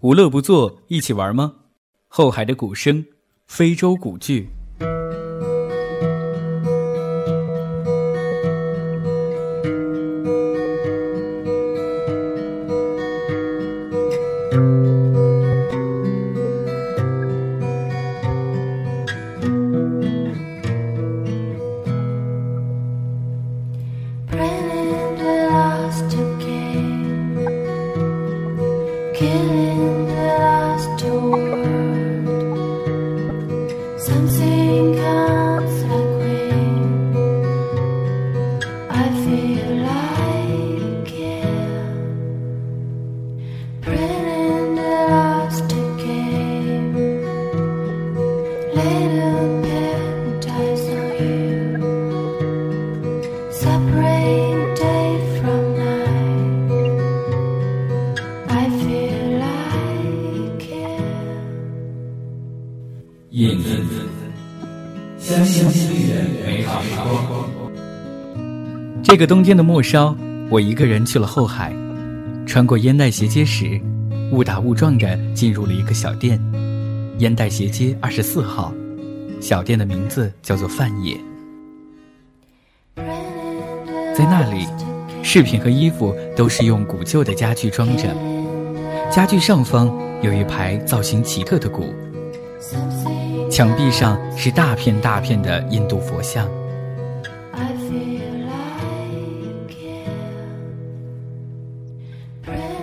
无乐不作，一起玩吗？后海的鼓声，非洲鼓剧。个冬天的末梢，我一个人去了后海，穿过烟袋斜街时，误打误撞着进入了一个小店——烟袋斜街二十四号。小店的名字叫做范野。在那里，饰品和衣服都是用古旧的家具装着，家具上方有一排造型奇特的鼓。墙壁上是大片大片的印度佛像，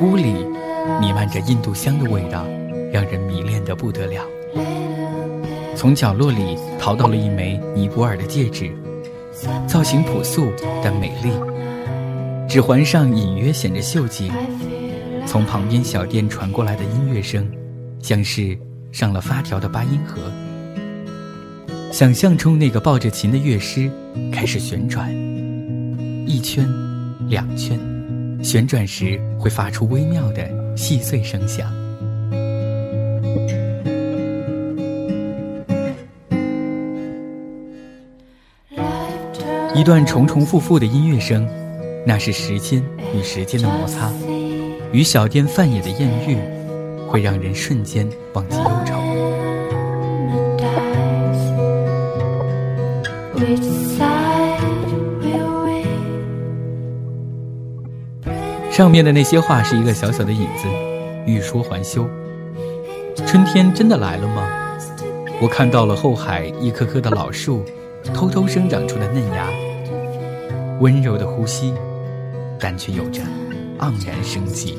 屋里弥漫着印度香的味道，让人迷恋得不得了。从角落里淘到了一枚尼泊尔的戒指，造型朴素但美丽，指环上隐约显着锈迹。从旁边小店传过来的音乐声，像是上了发条的八音盒。想象中那个抱着琴的乐师开始旋转，一圈，两圈，旋转时会发出微妙的细碎声响。一段重重复复的音乐声，那是时间与时间的摩擦，与小店范野的艳遇，会让人瞬间忘记忧愁。上面的那些话是一个小小的引子，欲说还休。春天真的来了吗？我看到了后海一棵棵的老树，偷偷生长出的嫩芽，温柔的呼吸，但却有着盎然生机。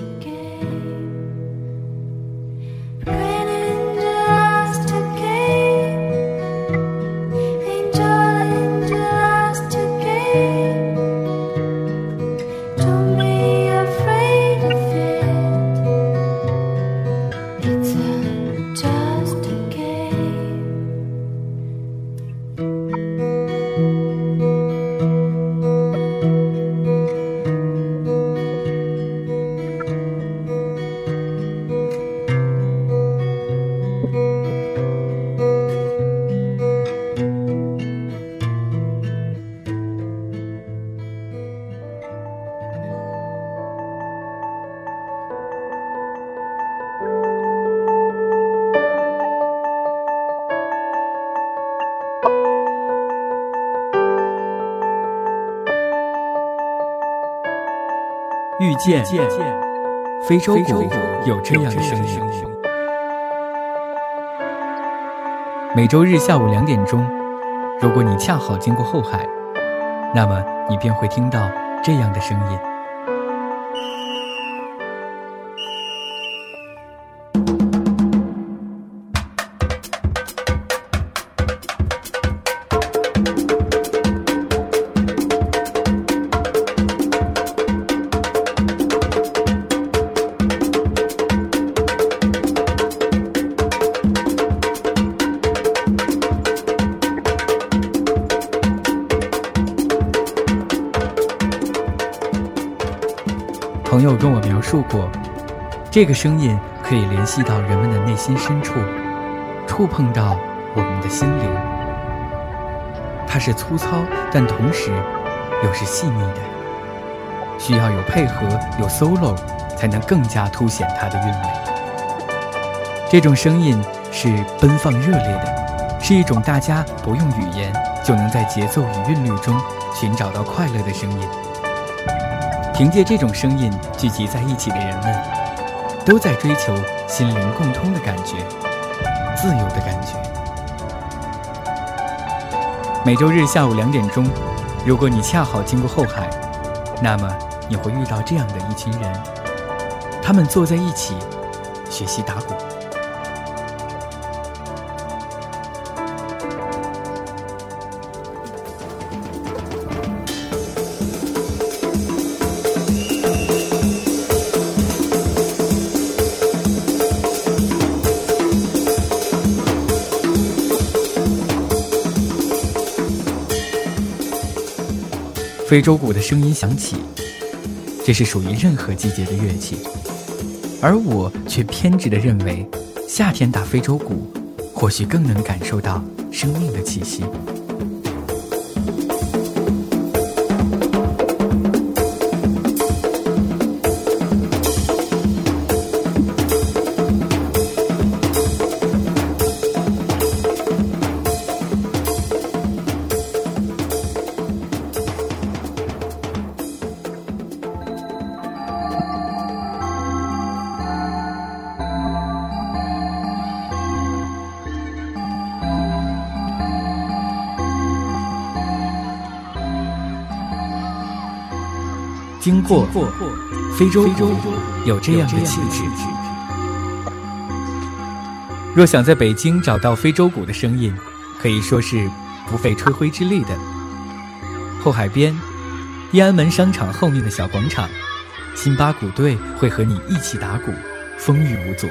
见，非洲鼓有这样的声音。每周日下午两点钟，如果你恰好经过后海，那么你便会听到这样的声音。述过，这个声音可以联系到人们的内心深处，触碰到我们的心灵。它是粗糙，但同时又是细腻的，需要有配合、有 solo，才能更加凸显它的韵味。这种声音是奔放热烈的，是一种大家不用语言就能在节奏与韵律中寻找到快乐的声音。凭借这种声音聚集在一起的人们，都在追求心灵共通的感觉，自由的感觉。每周日下午两点钟，如果你恰好经过后海，那么你会遇到这样的一群人，他们坐在一起学习打鼓。非洲鼓的声音响起，这是属于任何季节的乐器，而我却偏执地认为，夏天打非洲鼓，或许更能感受到生命的气息。经过非洲鼓有这样的气质。若想在北京找到非洲鼓的声音，可以说是不费吹灰之力的。后海边，天安门商场后面的小广场，辛巴鼓队会和你一起打鼓，风雨无阻。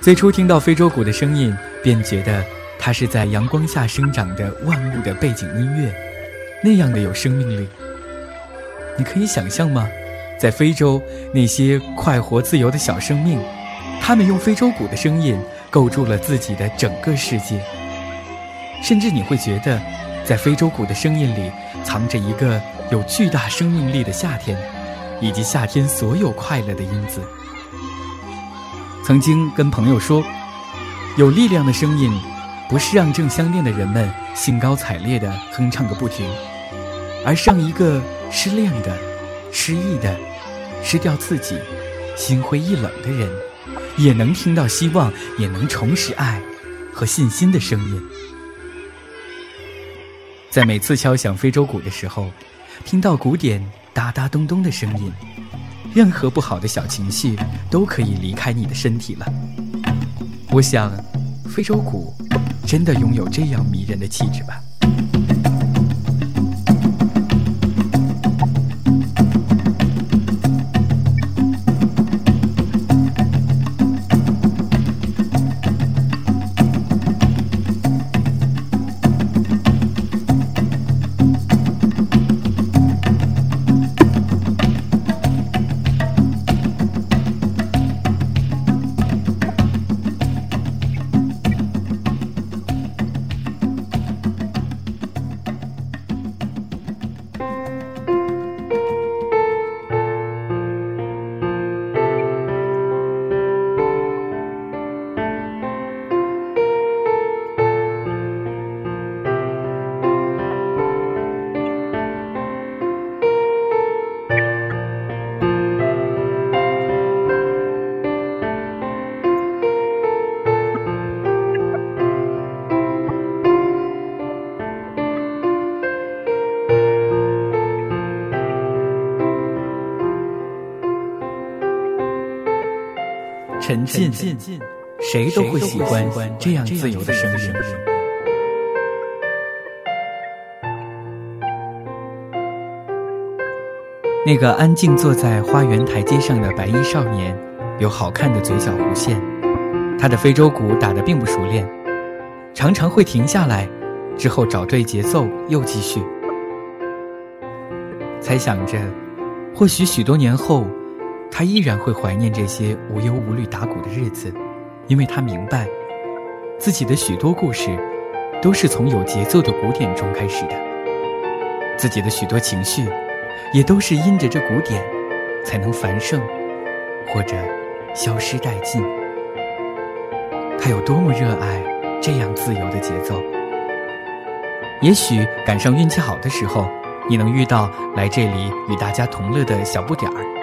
最初听到非洲鼓的声音，便觉得它是在阳光下生长的万物的背景音乐，那样的有生命力。你可以想象吗？在非洲，那些快活自由的小生命，他们用非洲鼓的声音构筑了自己的整个世界。甚至你会觉得，在非洲鼓的声音里，藏着一个有巨大生命力的夏天，以及夏天所有快乐的因子。曾经跟朋友说，有力量的声音，不是让正相恋的人们兴高采烈地哼唱个不停，而是让一个。失恋的、失意的、失掉自己、心灰意冷的人，也能听到希望，也能重拾爱和信心的声音。在每次敲响非洲鼓的时候，听到鼓点哒哒咚咚的声音，任何不好的小情绪都可以离开你的身体了。我想，非洲鼓真的拥有这样迷人的气质吧。沉浸，谁都会喜欢这样自由的声音。那个安静坐在花园台阶上的白衣少年，有好看的嘴角弧线。他的非洲鼓打得并不熟练，常常会停下来，之后找对节奏又继续。猜想着，或许许多年后。他依然会怀念这些无忧无虑打鼓的日子，因为他明白，自己的许多故事，都是从有节奏的鼓点中开始的。自己的许多情绪，也都是因着这鼓点，才能繁盛，或者消失殆尽。他有多么热爱这样自由的节奏。也许赶上运气好的时候，你能遇到来这里与大家同乐的小不点儿。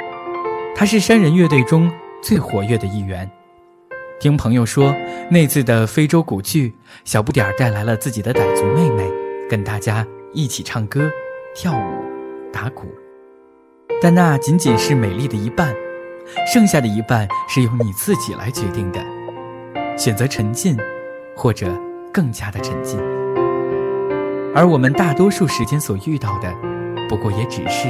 他是山人乐队中最活跃的一员。听朋友说，那次的非洲古剧，小不点儿带来了自己的傣族妹妹，跟大家一起唱歌、跳舞、打鼓。但那仅仅是美丽的一半，剩下的一半是由你自己来决定的，选择沉浸，或者更加的沉浸。而我们大多数时间所遇到的，不过也只是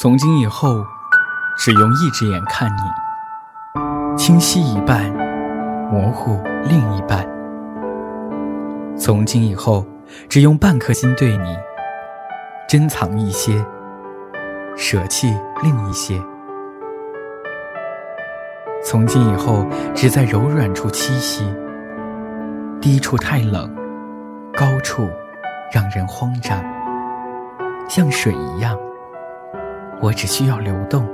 从今以后，只用一只眼看你，清晰一半，模糊另一半。从今以后，只用半颗心对你，珍藏一些，舍弃另一些。从今以后，只在柔软处栖息，低处太冷，高处让人慌张，像水一样。我只需要流动，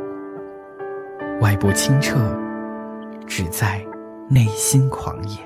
外部清澈，只在内心狂野。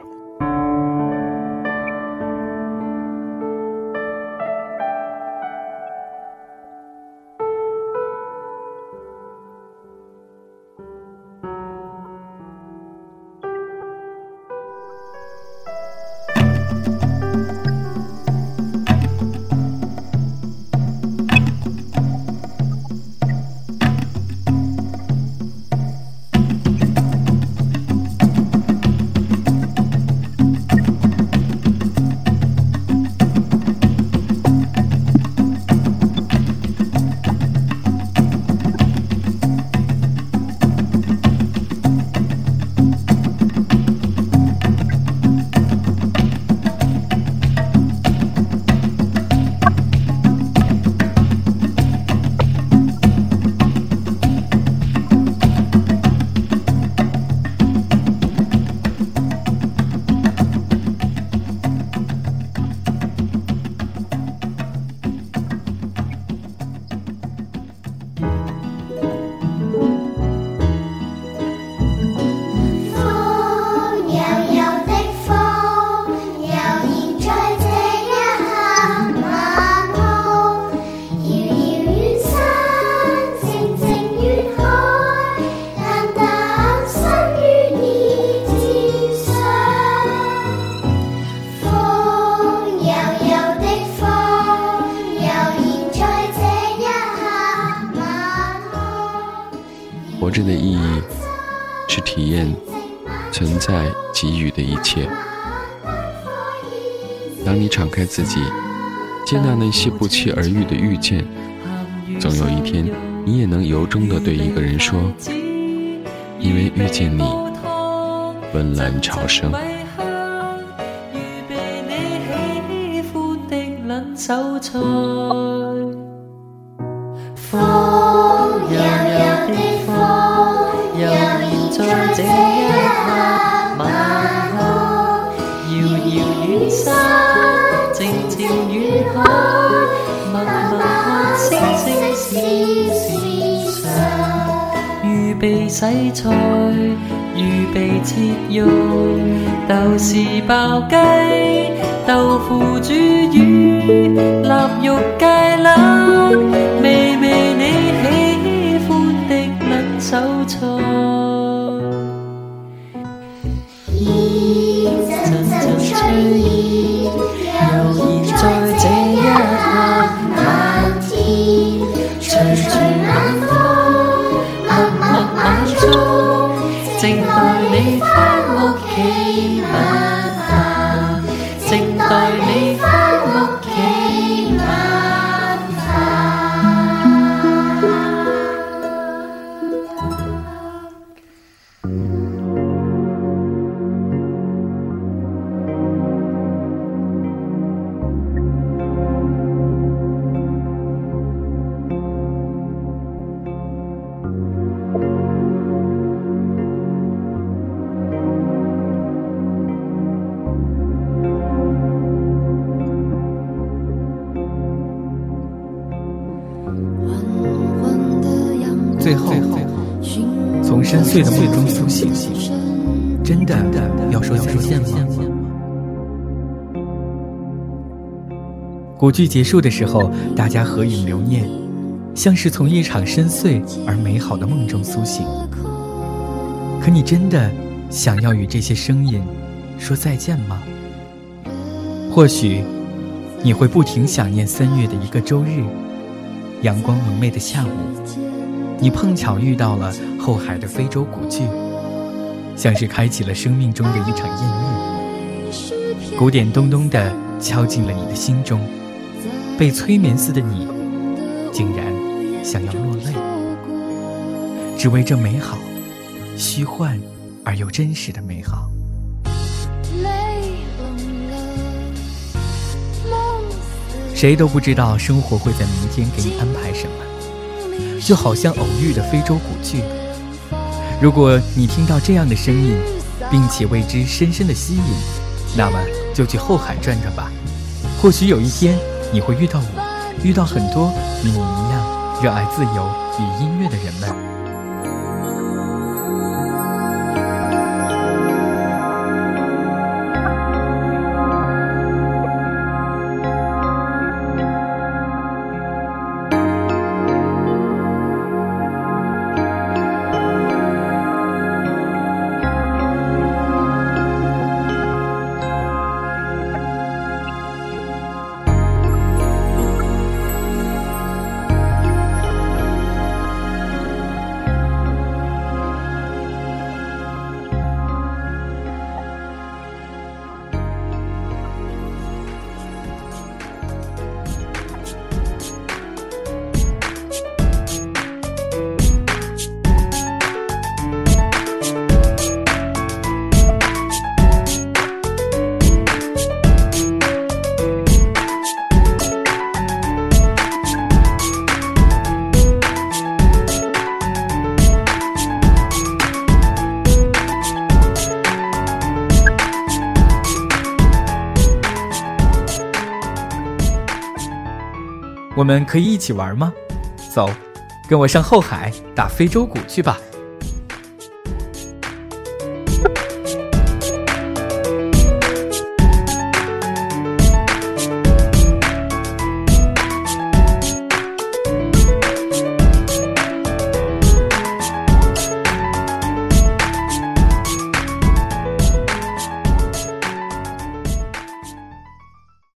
存在给予的一切。当你敞开自己，接纳那些不期而遇的遇见，总有一天，你也能由衷的对一个人说：“因为遇见你，温岚潮生。”在这一预备洗菜预备切肉豆豉爆鸡豆腐煮鱼腊肉芥兰中，静待深邃的梦中苏醒，真的要说再见吗？古剧结束的时候，大家合影留念，像是从一场深邃而美好的梦中苏醒。可你真的想要与这些声音说再见吗？或许你会不停想念三月的一个周日，阳光明媚的下午。你碰巧遇到了后海的非洲古剧，像是开启了生命中的一场艳遇。鼓点咚咚地敲进了你的心中，被催眠似的你，竟然想要落泪，只为这美好、虚幻而又真实的美好。谁都不知道生活会在明天给你安排什么。就好像偶遇的非洲古剧。如果你听到这样的声音，并且为之深深的吸引，那么就去后海转转吧。或许有一天你会遇到我，遇到很多与你一样热爱自由与音乐的人们。我们可以一起玩吗？走，跟我上后海打非洲鼓去吧。